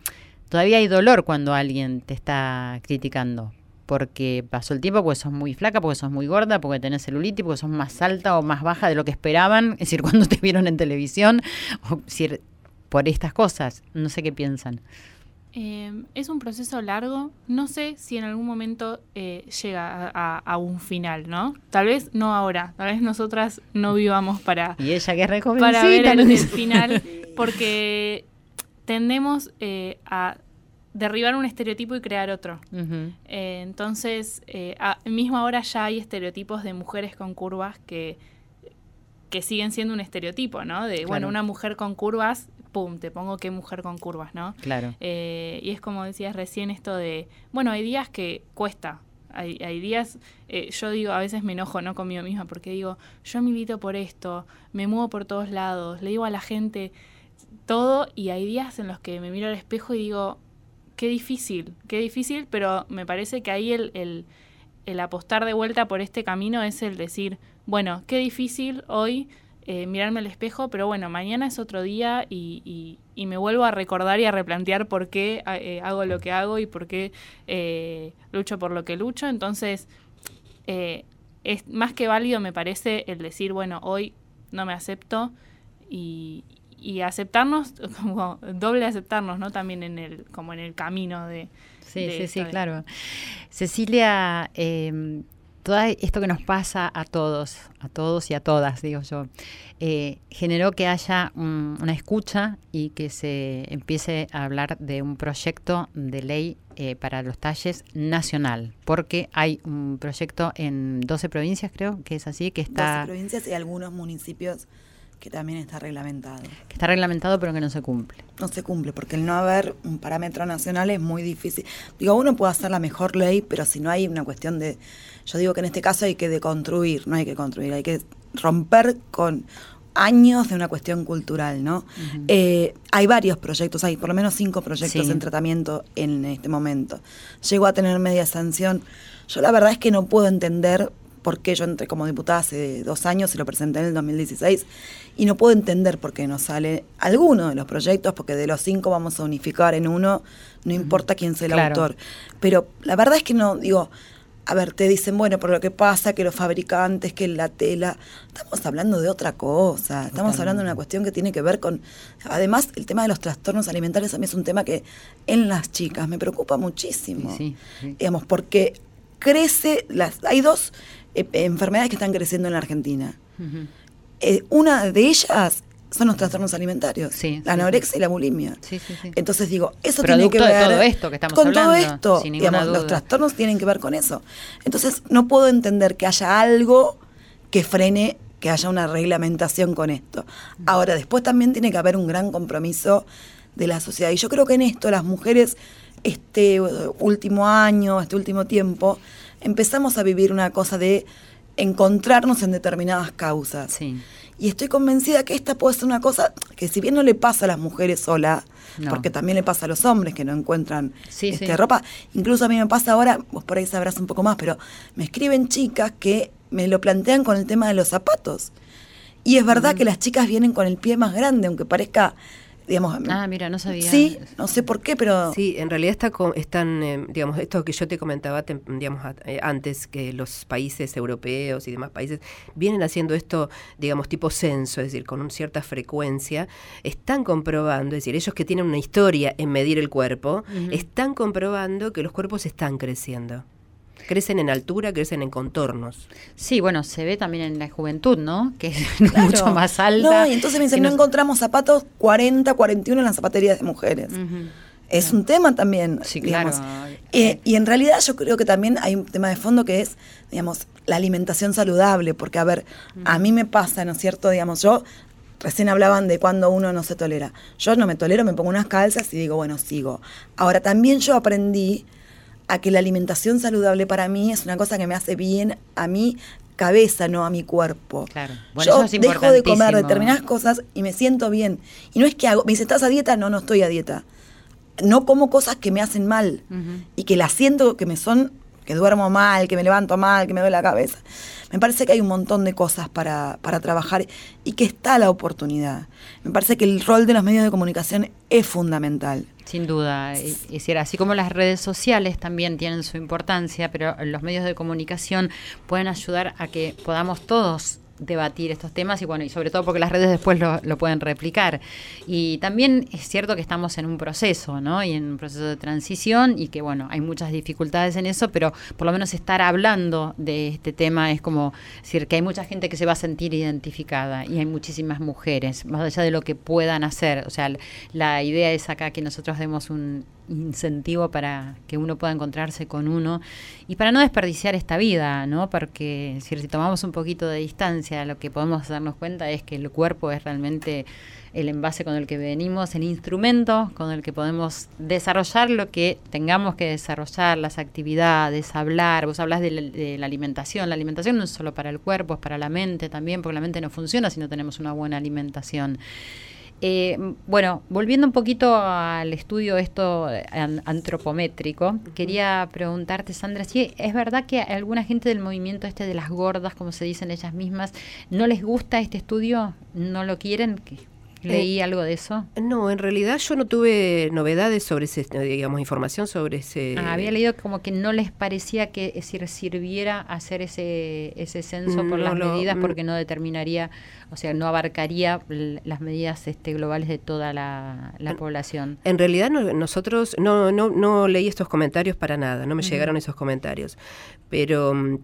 Speaker 1: todavía hay dolor cuando alguien te está criticando. Porque pasó el tiempo, porque sos muy flaca, porque sos muy gorda, porque tenés celulitis, porque sos más alta o más baja de lo que esperaban, <laughs> es decir, cuando te vieron en televisión, o decir, por estas cosas. No sé qué piensan.
Speaker 5: Em, es un proceso largo, no sé si en algún momento eh, llega a, un final, ¿no? Tal vez no ahora, tal vez nosotras no vivamos para,
Speaker 1: y ella que es
Speaker 5: para ver el, final, porque tendemos eh, a derribar un estereotipo y crear otro. Eh, entonces, mismo ahora ya hay estereotipos de mujeres con curvas que que siguen siendo un estereotipo, ¿no? De, bueno, una mujer con curvas pum, te pongo qué mujer con curvas, ¿no?
Speaker 1: Claro.
Speaker 5: Eh, y es como decías recién esto de, bueno, hay días que cuesta. Hay, días, eh, yo digo, a veces me enojo, ¿no? Conmigo misma, porque digo, yo milito por esto, me muevo por todos lados, le digo a la gente todo, y hay días en los que me miro al espejo y digo, qué difícil, qué difícil, pero me parece que ahí el, el, apostar de vuelta por este camino es el decir, bueno, qué difícil hoy eh, mirarme al espejo, pero bueno, mañana es otro día y, me vuelvo a recordar y a replantear por qué eh, hago lo que hago y por qué eh, lucho por lo que lucho. Entonces, es más que válido, me parece, el decir, bueno, hoy no me acepto y, aceptarnos, <laughs> como doble aceptarnos, ¿no? También en el, como en el camino de...
Speaker 1: Sí, sí, sí, claro. Cecilia, em, todo esto que nos pasa a todos, a todos y a todas, digo yo, eh, generó que haya una escucha y que se empiece a hablar de un proyecto de ley eh, para los talles nacional, porque hay un proyecto en 12 provincias, creo que es así, que está...
Speaker 6: 12 provincias y algunos municipios que también está reglamentado.
Speaker 1: Que está reglamentado pero que no se cumple.
Speaker 6: No se cumple, porque el no haber un parámetro nacional es muy difícil. Digo, uno puede hacer la mejor ley, pero si no hay una cuestión de... Yo digo que en este caso hay que deconstruir, no hay que construir, hay que romper con años de una cuestión cultural, ¿no? Eh, hay varios proyectos, hay por lo menos cinco proyectos en tratamiento en este momento. Llegó a tener media sanción. Yo la verdad es que no puedo entender porque yo entré como diputada hace dos años y lo presenté en el 2016 y no puedo entender por qué no sale alguno de los proyectos, porque de los cinco vamos a unificar en uno, no importa quién sea el autor. Pero la verdad es que no, digo, a ver, te dicen, bueno, por lo que pasa, que los fabricantes, que la tela, estamos hablando de otra cosa, estamos hablando de una cuestión que tiene que ver con, además, el tema de los trastornos alimentarios a mí es un tema que en las chicas me preocupa muchísimo, digamos, porque crece, las, hay dos eh, enfermedades que están creciendo en la Argentina. Eh, una de ellas son los trastornos alimentarios, la anorexia y la bulimia. Entonces digo, eso tiene que ver
Speaker 1: todo esto que estamos
Speaker 6: con todo esto. los trastornos tienen que ver con eso. Entonces no puedo entender que haya algo que frene que haya una reglamentación con esto. Ahora, después también tiene que haber un gran compromiso de la sociedad. Y yo creo que en esto las mujeres, este último año, este último tiempo, empezamos a vivir una cosa de encontrarnos en determinadas causas. Y estoy convencida que esta puede ser una cosa que si bien no le pasa a las mujeres sola, porque también le pasa a los hombres que no encuentran este, ropa, incluso a mí me pasa ahora, vos por ahí sabrás un poco más, pero me escriben chicas que me lo plantean con el tema de los zapatos. Y es verdad que las chicas vienen con el pie más grande, aunque parezca digamos.
Speaker 1: Ah, mira, no sabía.
Speaker 6: Sí, no sé por qué, pero.
Speaker 4: Sí, en realidad está co- están, eh, digamos, esto que yo te comentaba digamos, a- eh, antes, que los países europeos y demás países vienen haciendo esto, digamos, tipo censo, es decir, con una cierta frecuencia, están comprobando, es decir, ellos que tienen una historia en medir el cuerpo, están comprobando que los cuerpos están creciendo. Crecen en altura, crecen en contornos.
Speaker 1: Sí, bueno, se ve también en la juventud, ¿no? Que es <laughs>
Speaker 6: Claro.
Speaker 1: mucho más alta.
Speaker 6: No, y entonces me dicen, no
Speaker 1: nos-
Speaker 6: encontramos zapatos 40, 41 en las zapaterías de mujeres. Es un tema también,
Speaker 1: Sí,
Speaker 6: digamos.
Speaker 1: claro.
Speaker 6: Eh, y en realidad yo creo que también hay un tema de fondo que es, digamos, la alimentación saludable, porque a ver, a mí me pasa, ¿no es cierto? Digamos, yo recién hablaban de cuando uno no se tolera. Yo no me tolero, me pongo unas calzas y digo, bueno, sigo. Ahora también yo aprendí a que la alimentación saludable para mí es una cosa que me hace bien a mi cabeza, no a mi cuerpo.
Speaker 1: Claro. Bueno,
Speaker 6: yo
Speaker 1: eso es
Speaker 6: dejo de comer determinadas cosas y me siento bien. Y no es que hago, me dice, ¿estás a dieta? No, no estoy a dieta. No como cosas que me hacen mal y que las siento que me son, que duermo mal, que me levanto mal, que me duele la cabeza. Me parece que hay un montón de cosas para, para trabajar y que está la oportunidad. Me parece que el rol de los medios de comunicación es fundamental.
Speaker 1: Sin duda, así como las redes sociales también tienen su importancia, pero los medios de comunicación pueden ayudar a que podamos todos debatir estos temas y bueno, y sobre todo porque las redes después lo, pueden replicar. Y también es cierto que estamos en un proceso, ¿no? Y en un proceso de transición y que bueno, hay muchas dificultades en eso, pero por lo menos estar hablando de este tema es como decir que hay mucha gente que se va a sentir identificada y hay muchísimas mujeres, más allá de lo que puedan hacer. O sea, la idea es acá que nosotros demos un incentivo para que uno pueda encontrarse con uno y para no desperdiciar esta vida, ¿no? Porque decir, si tomamos un poquito de distancia, lo que podemos darnos cuenta es que el cuerpo es realmente el envase con el que venimos, el instrumento con el que podemos desarrollar lo que tengamos que desarrollar, las actividades, hablar. Vos hablas de la, de la alimentación. La alimentación no es solo para el cuerpo, es para la mente también, porque la mente no funciona si no tenemos una buena alimentación. Eh, bueno, volviendo un poquito al estudio esto eh, an- antropométrico, quería preguntarte, Sandra, si es verdad que alguna gente del movimiento este de las gordas, como se dicen ellas mismas, no les gusta este estudio, no lo quieren. Leí algo de eso.
Speaker 4: No, en realidad yo no tuve novedades sobre ese, eh, digamos, información sobre ese...
Speaker 1: Ah, había leído como que no les parecía que es decir, sirviera hacer ese, ese censo por
Speaker 4: No
Speaker 1: las medidas
Speaker 4: mm.
Speaker 1: porque no determinaría, o sea, no abarcaría las medidas este, globales de toda la, la población.
Speaker 4: En realidad no- nosotros no, no, no leí estos comentarios para nada, no me llegaron esos comentarios. Pero mm,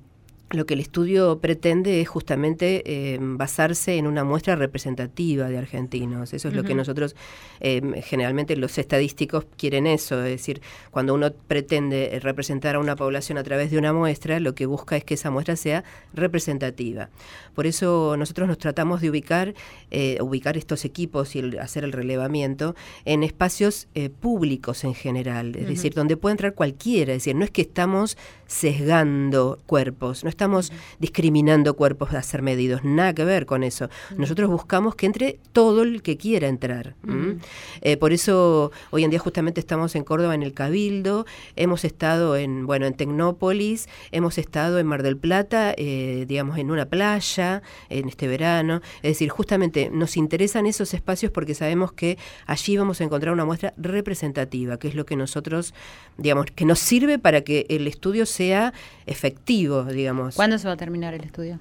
Speaker 4: lo que el estudio pretende es justamente eh, basarse en una muestra representativa de argentinos. Eso es lo que nosotros, eh, generalmente los estadísticos quieren eso, es decir, cuando uno pretende representar a una población a través de una muestra, lo que busca es que esa muestra sea representativa. Por eso nosotros nos tratamos de ubicar, eh, ubicar estos equipos y el- hacer el relevamiento en espacios públicos en general, es decir, donde puede entrar cualquiera, es decir, no es que estamos sesgando cuerpos, no estamos discriminando cuerpos a ser medidos, nada que ver con eso. Nosotros buscamos que entre todo el que quiera entrar. ¿m? Eh, por eso hoy en día justamente estamos en Córdoba en el Cabildo, hemos estado en, bueno, en Tecnópolis, hemos estado en Mar del Plata, eh, digamos, en una playa, en este verano. Es decir, justamente nos interesan esos espacios porque sabemos que allí vamos a encontrar una muestra representativa, que es lo que nosotros, digamos, que nos sirve para que el estudio sea efectivo, digamos.
Speaker 1: ¿Cuándo se va a terminar el estudio?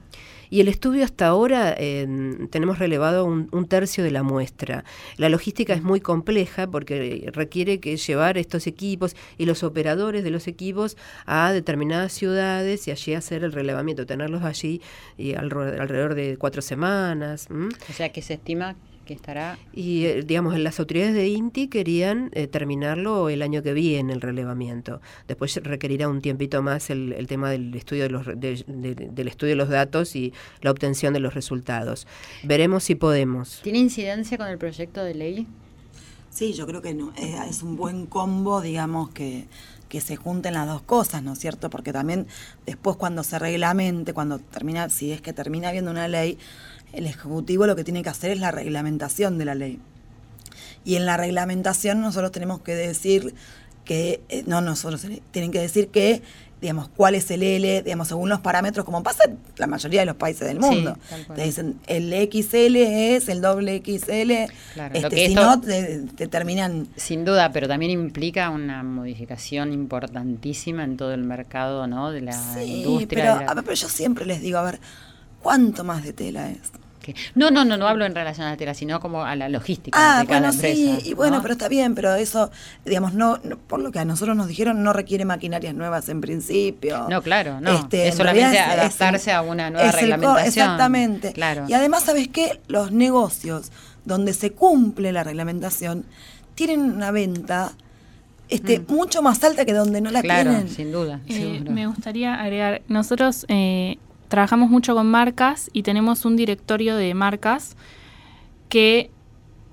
Speaker 4: Y el estudio hasta ahora eh, tenemos relevado un, un tercio de la muestra. La logística es muy compleja porque requiere que llevar estos equipos y los operadores de los equipos a determinadas ciudades y allí hacer el relevamiento, tenerlos allí y alro- alrededor de cuatro semanas. ¿m?
Speaker 1: O sea, que se estima que estará...
Speaker 4: Y, eh, digamos, las autoridades de INTI querían eh, terminarlo el año que viene, el relevamiento. Después requerirá un tiempito más el, el tema del estudio de los, de- del estudio de los datos y la obtención de los resultados. Veremos si podemos.
Speaker 1: ¿Tiene incidencia con el proyecto de ley?
Speaker 6: Sí, yo creo que no, eh, es un buen combo, digamos, que, que se junten las dos cosas, ¿no es cierto? Porque también después cuando se reglamente, cuando termina, si es que termina habiendo una ley, el Ejecutivo lo que tiene que hacer es la reglamentación de la ley. Y en la reglamentación nosotros tenemos que decir que, eh, no nosotros, tienen que decir que digamos, cuál es el L, digamos, según los parámetros, como pasa en la mayoría de los países del mundo.
Speaker 1: cual.
Speaker 6: te dicen, el XL es el doble XL,
Speaker 1: Claro, lo
Speaker 6: este,
Speaker 1: que
Speaker 6: si no, te, te terminan...
Speaker 1: Sin duda, pero también implica una modificación importantísima en todo el mercado, ¿no? De la
Speaker 6: Sí,
Speaker 1: industria.
Speaker 6: pero,
Speaker 1: de la-
Speaker 6: a ver, pero yo siempre les digo, a ver, ¿cuánto más de tela es?
Speaker 1: Que- No, no, no, no hablo en relación a la tela, sino como a la logística
Speaker 6: Ah,
Speaker 1: de cada
Speaker 6: bueno,
Speaker 1: empresa.
Speaker 6: sí, y bueno,
Speaker 1: ¿no?
Speaker 6: pero está bien, pero eso, digamos, no, no- por lo que a nosotros nos dijeron, no requiere maquinarias nuevas en principio.
Speaker 1: No, claro, no.
Speaker 6: Este,
Speaker 1: es
Speaker 6: en
Speaker 1: solamente
Speaker 6: es-
Speaker 1: adaptarse
Speaker 6: es
Speaker 1: a una nueva
Speaker 6: es el co-
Speaker 1: reglamentación.
Speaker 6: exactamente.
Speaker 1: Claro.
Speaker 6: Y además, ¿sabes qué? Los negocios donde se cumple la reglamentación tienen una venta este, mucho más alta que donde no la
Speaker 1: Mm. claro,
Speaker 6: tienen.
Speaker 1: sin duda.
Speaker 5: Eh, me gustaría agregar, nosotros eh, trabajamos mucho con marcas y tenemos un directorio de marcas que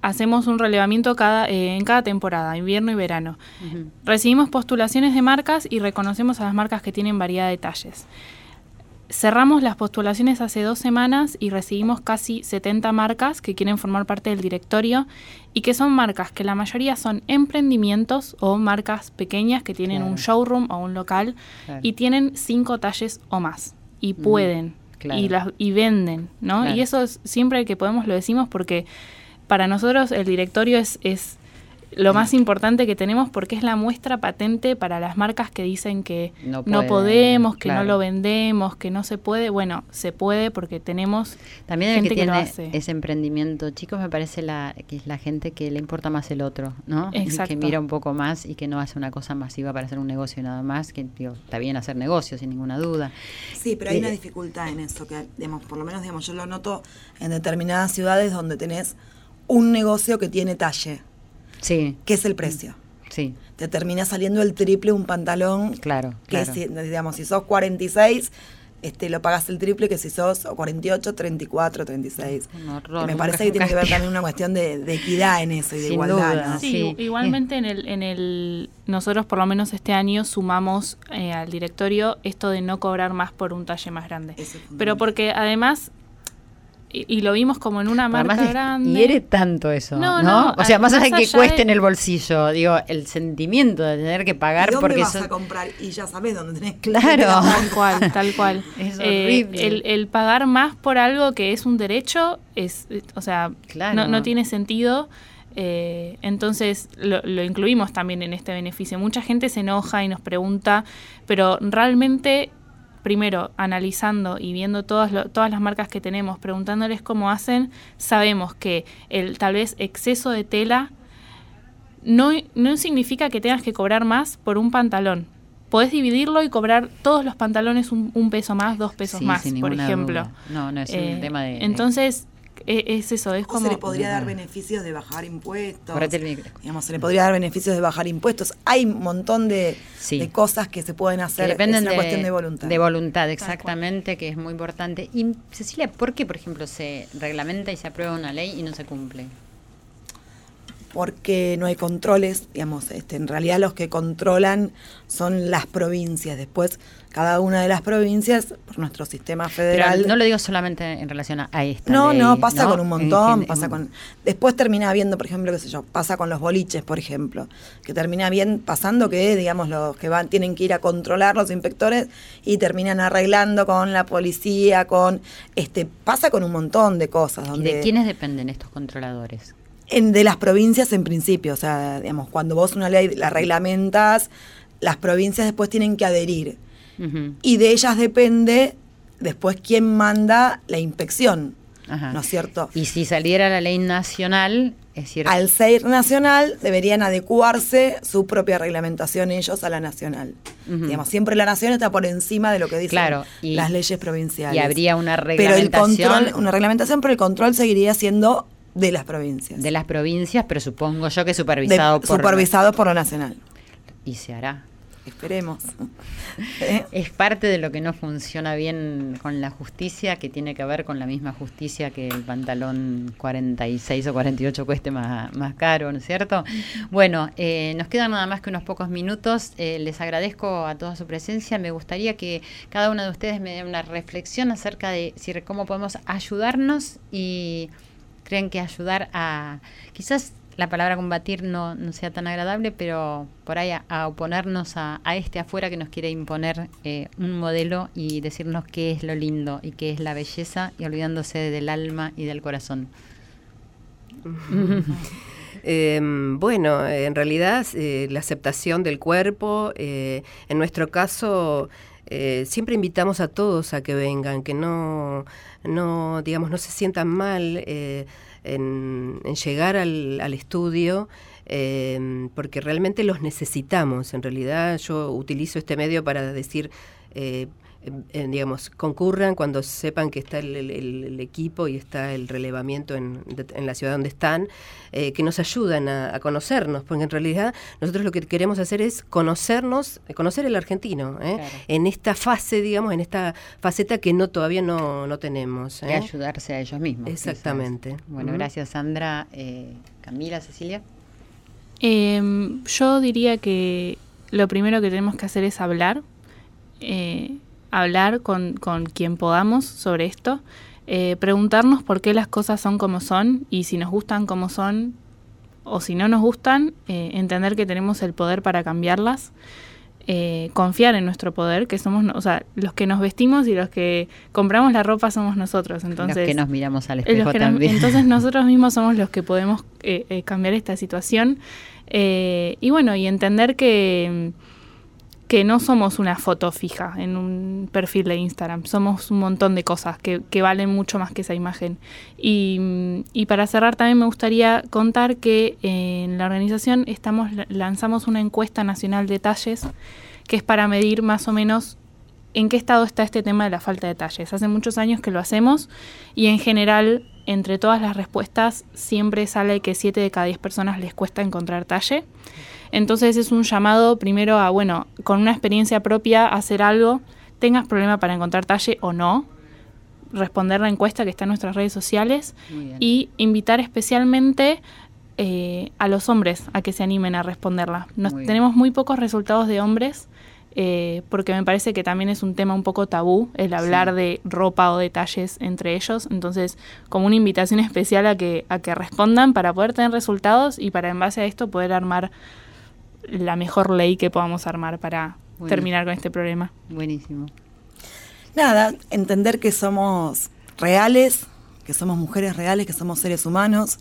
Speaker 5: hacemos un relevamiento cada, eh, en cada temporada, invierno y verano. Recibimos postulaciones de marcas y reconocemos a las marcas que tienen variedad de talles. Cerramos las postulaciones hace dos semanas y recibimos casi 70 marcas que quieren formar parte del directorio y que son marcas que la mayoría son emprendimientos o marcas pequeñas que tienen
Speaker 1: Claro.
Speaker 5: un showroom o un local
Speaker 1: Claro.
Speaker 5: y tienen cinco talles o más y pueden
Speaker 1: claro.
Speaker 5: y, las, y venden, ¿no?
Speaker 1: Claro.
Speaker 5: Y eso es, siempre que podemos lo decimos porque para nosotros el directorio es, es lo más importante que tenemos porque es la muestra patente para las marcas que dicen que
Speaker 1: No
Speaker 5: podemos, que
Speaker 1: claro.
Speaker 5: no lo vendemos, que no se puede. Bueno, se puede porque tenemos
Speaker 1: También el
Speaker 5: gente
Speaker 1: que
Speaker 5: que lo
Speaker 1: tiene
Speaker 5: hace.
Speaker 1: ese emprendimiento, chicos, me parece la, que es la gente que le importa más el otro, ¿no?
Speaker 5: Exacto.
Speaker 1: que mira un poco más y que no hace una cosa masiva para hacer un negocio nada más, que digo, está bien hacer negocios, sin ninguna duda.
Speaker 6: Sí, pero hay una
Speaker 1: Eh,
Speaker 6: dificultad en eso, que digamos, por lo menos digamos, yo lo noto en determinadas ciudades donde tenés un negocio que tiene talle,
Speaker 1: Sí,
Speaker 6: que es el precio.
Speaker 1: sí,
Speaker 6: Te termina saliendo el triple un pantalón
Speaker 1: claro,
Speaker 6: que
Speaker 1: claro.
Speaker 6: si, digamos, si sos 46, este, lo pagas el triple que si sos o 48, 34, 36.
Speaker 1: Un horror,
Speaker 6: me parece que tiene que ver también una cuestión de, de equidad en eso y de
Speaker 1: Sin
Speaker 6: igualdad.
Speaker 1: duda,
Speaker 6: ¿no?
Speaker 5: Sí,
Speaker 1: sí.
Speaker 5: igualmente en el, en el nosotros por lo menos este año sumamos eh, al directorio esto de no cobrar más por un talle más grande.
Speaker 6: Eso es fundamental.
Speaker 5: Pero porque además y, y lo vimos como en una marca
Speaker 1: Además,
Speaker 5: grande.
Speaker 1: hiere tanto eso,
Speaker 5: No,
Speaker 1: ¿no?
Speaker 5: no,
Speaker 1: o sea, más
Speaker 5: más
Speaker 1: allá de que cueste
Speaker 5: de-
Speaker 1: en el bolsillo, digo, el sentimiento de tener que
Speaker 6: ¿Y
Speaker 1: pagar
Speaker 6: dónde
Speaker 1: porque
Speaker 6: vas a comprar? Y ya sabes dónde tenés que
Speaker 1: Claro. <laughs>
Speaker 5: Tal cual, tal cual. <laughs>
Speaker 1: Es
Speaker 5: Eh,
Speaker 1: horrible.
Speaker 5: el, el pagar más por algo que es un derecho es, o sea,
Speaker 1: Claro.
Speaker 5: no, no tiene sentido. eh, entonces lo, lo incluimos también en este beneficio. Mucha gente se enoja y nos pregunta, pero realmente, primero, analizando y viendo todas, lo- todas las marcas que tenemos, preguntándoles cómo hacen, sabemos que el tal vez exceso de tela no, no significa que tengas que cobrar más por un pantalón. Podés dividirlo y cobrar todos los pantalones un, un peso más, dos pesos
Speaker 1: Sí,
Speaker 5: más, por ejemplo.
Speaker 1: duda. No, no, es
Speaker 5: Eh,
Speaker 1: un tema de...
Speaker 5: Entonces, es eso, es
Speaker 6: O
Speaker 5: como...
Speaker 6: se le podría dar beneficios de bajar impuestos.
Speaker 1: Correte el micro.
Speaker 6: Digamos, se le podría dar beneficios de bajar impuestos. Hay un montón de,
Speaker 1: Sí.
Speaker 6: de cosas que se pueden
Speaker 1: que
Speaker 6: hacer.
Speaker 1: dependen
Speaker 6: es una
Speaker 1: de,
Speaker 6: cuestión de voluntad.
Speaker 1: De voluntad, exactamente, que es muy importante. Y Cecilia, ¿por qué, por ejemplo, se reglamenta y se aprueba una ley y no se cumple?
Speaker 6: porque no hay controles, digamos, este, en realidad los que controlan son las provincias. Después, cada una de las provincias, por nuestro sistema federal.
Speaker 1: Pero no lo digo solamente en relación a, esta
Speaker 6: No,
Speaker 1: ley,
Speaker 6: no, pasa con un montón, pasa con... Después termina habiendo, por ejemplo, qué sé yo, pasa con los boliches, por ejemplo, que termina bien pasando que, digamos, los que van tienen que ir a controlar los inspectores y terminan arreglando con la policía, con... este Pasa con un montón de cosas.
Speaker 1: ¿Y
Speaker 6: Donde,
Speaker 1: de quiénes dependen estos controladores?
Speaker 6: en, de las provincias en principio, o sea, digamos, cuando vos una ley la reglamentas, las provincias después tienen que adherir. Y de ellas depende después quién manda la inspección,
Speaker 1: Ajá.
Speaker 6: ¿no es cierto?
Speaker 1: Y si saliera la ley nacional, es cierto.
Speaker 6: Al ser nacional, deberían adecuarse su propia reglamentación ellos a la nacional.
Speaker 1: Ujú.
Speaker 6: Digamos, siempre la nación está por encima de lo que dicen
Speaker 1: Claro, y-
Speaker 6: las leyes provinciales.
Speaker 1: y habría una
Speaker 6: Pero el
Speaker 1: reglamentación
Speaker 6: control, una reglamentación, pero el control seguiría siendo de las provincias.
Speaker 1: de las provincias, pero supongo yo que
Speaker 6: De-
Speaker 1: supervisado por...
Speaker 6: supervisados por lo nacional.
Speaker 1: Y se hará.
Speaker 6: Esperemos. <laughs> ¿Eh?
Speaker 1: Es parte de lo que no funciona bien con la justicia, que tiene que ver con la misma justicia que el pantalón 46 o 48 cueste más, más caro, ¿no es cierto? Bueno, eh, nos quedan nada más que unos pocos minutos. Eh, les agradezco a toda su presencia. Me gustaría que cada uno de ustedes me dé una reflexión acerca de si, cómo podemos ayudarnos y creen que ayudar a quizás la palabra combatir no, sea tan agradable, pero por ahí a, oponernos a, este afuera que nos quiere imponer eh, un modelo y decirnos qué es lo lindo y qué es la belleza y olvidándose del alma y del corazón. <laughs>
Speaker 4: Em, bueno, en realidad eh, la aceptación del cuerpo, eh, en nuestro caso, siempre invitamos a todos a que vengan, que no, no digamos, no se sientan mal en, llegar al, al estudio, em, porque realmente los necesitamos. En realidad yo utilizo este medio para decir... Eh, digamos, concurran cuando sepan que está el, equipo y está el relevamiento en, la ciudad donde están, eh, que nos ayudan a, conocernos, porque en realidad nosotros lo que queremos hacer es conocernos, conocer el argentino, ¿eh? en esta fase, digamos, en esta faceta que no todavía no, no tenemos.
Speaker 1: ¿eh? ayudarse a ellos mismos.
Speaker 4: Exactamente.
Speaker 1: Bueno, gracias Sandra. Camila, Cecilia.
Speaker 5: Em, yo diría que lo primero que tenemos que hacer es hablar hablar con, con quien podamos sobre esto, eh, preguntarnos por qué las cosas son como son y si nos gustan como son o si no nos gustan, eh, entender que tenemos el poder para cambiarlas. Eh, confiar en nuestro poder, que somos, o sea, los que nos vestimos y los que compramos la ropa somos nosotros. Entonces,
Speaker 1: los que nos miramos al espejo también.
Speaker 5: entonces <laughs> nosotros mismos somos los que podemos cambiar esta situación. y bueno, y entender que que no somos una foto fija en un perfil de Instagram, somos un montón de cosas que, valen mucho más que esa imagen. Y, para cerrar también me gustaría contar que en la organización lanzamos una encuesta nacional de talles que es para medir más o menos en qué estado está este tema de la falta de talles. Hace muchos años que lo hacemos y en general entre todas las respuestas siempre sale que 7 de cada 10 personas les cuesta encontrar talle. Entonces es un llamado primero a, bueno, con una experiencia propia, hacer algo, tengas problema para encontrar talle o no, responder la encuesta que está en nuestras redes sociales y invitar especialmente eh, a los hombres a que se animen a responderla. tenemos muy pocos resultados de hombres. Eh, porque me parece que también es un tema un poco tabú el hablar de ropa o detalles entre ellos. Entonces, como una invitación especial a que, a que respondan para poder tener resultados y para en base a esto poder armar la mejor ley que podamos armar para terminar con este problema.
Speaker 1: Buenísimo.
Speaker 6: Nada, entender que somos reales, que somos mujeres reales, que somos seres humanos,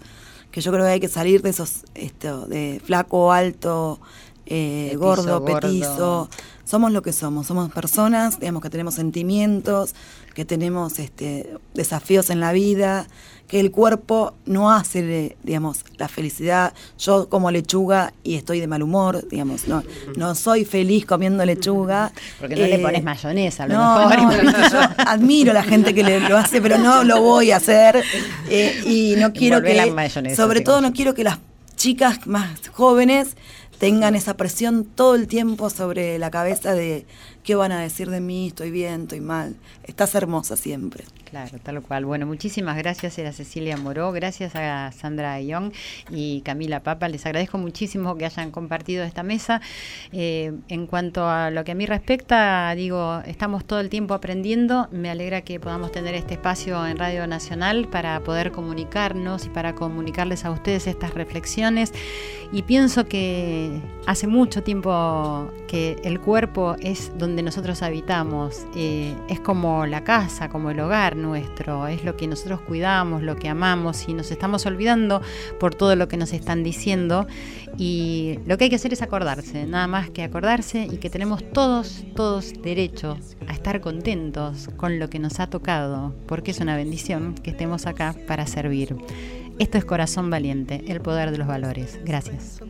Speaker 6: que yo creo que hay que salir de esos, esto, de flaco, alto, eh, gordo, petizo. Somos lo que somos, somos personas, digamos que tenemos sentimientos, que tenemos este, desafíos en la vida, que el cuerpo no hace, digamos, la felicidad. Yo como lechuga y estoy de mal humor, digamos, no, no soy feliz comiendo lechuga.
Speaker 1: Porque no le eh, pones mayonesa, a lo no, mejor.
Speaker 6: yo admiro a la gente que lo hace, pero no lo voy a hacer. Eh, y no quiero que, sobre todo no quiero que las chicas más jóvenes tengan esa presión todo el tiempo sobre la cabeza de qué van a decir de mí, estoy bien, estoy mal. Estás hermosa siempre.
Speaker 1: Claro, tal cual. Bueno, muchísimas gracias a Cecilia Moró, gracias a Sandra Ayón y Camila Papa. Les agradezco muchísimo que hayan compartido esta mesa. Eh, en cuanto a lo que a mí respecta, digo, estamos todo el tiempo aprendiendo. Me alegra que podamos tener este espacio en Radio Nacional para poder comunicarnos y para comunicarles a ustedes estas reflexiones. Y pienso que hace mucho tiempo que el cuerpo es donde nosotros habitamos, eh, es como la casa, como el hogar nuestro, es lo que nosotros cuidamos, lo que amamos y nos estamos olvidando por todo lo que nos están diciendo y lo que hay que hacer es acordarse, nada más que acordarse y que tenemos todos, todos derecho a estar contentos con lo que nos ha tocado, porque es una bendición que estemos acá para servir. Esto es Corazón Valiente, el poder de los valores. Gracias.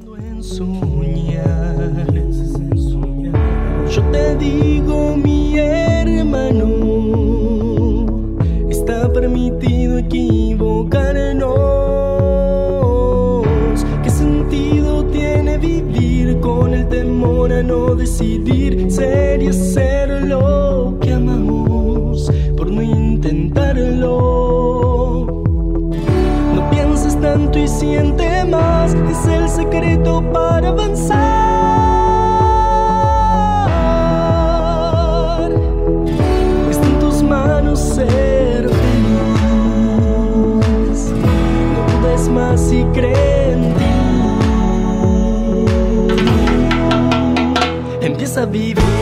Speaker 1: Yo te digo, mi hermano está permitido equivocarnos. ¿Qué sentido tiene vivir con el temor a no decidir ser y hacer lo que amamos por no intentarlo? No pienses tanto y siente más, es el secreto para avanzar. más y en ti.
Speaker 2: Empieza a vivir.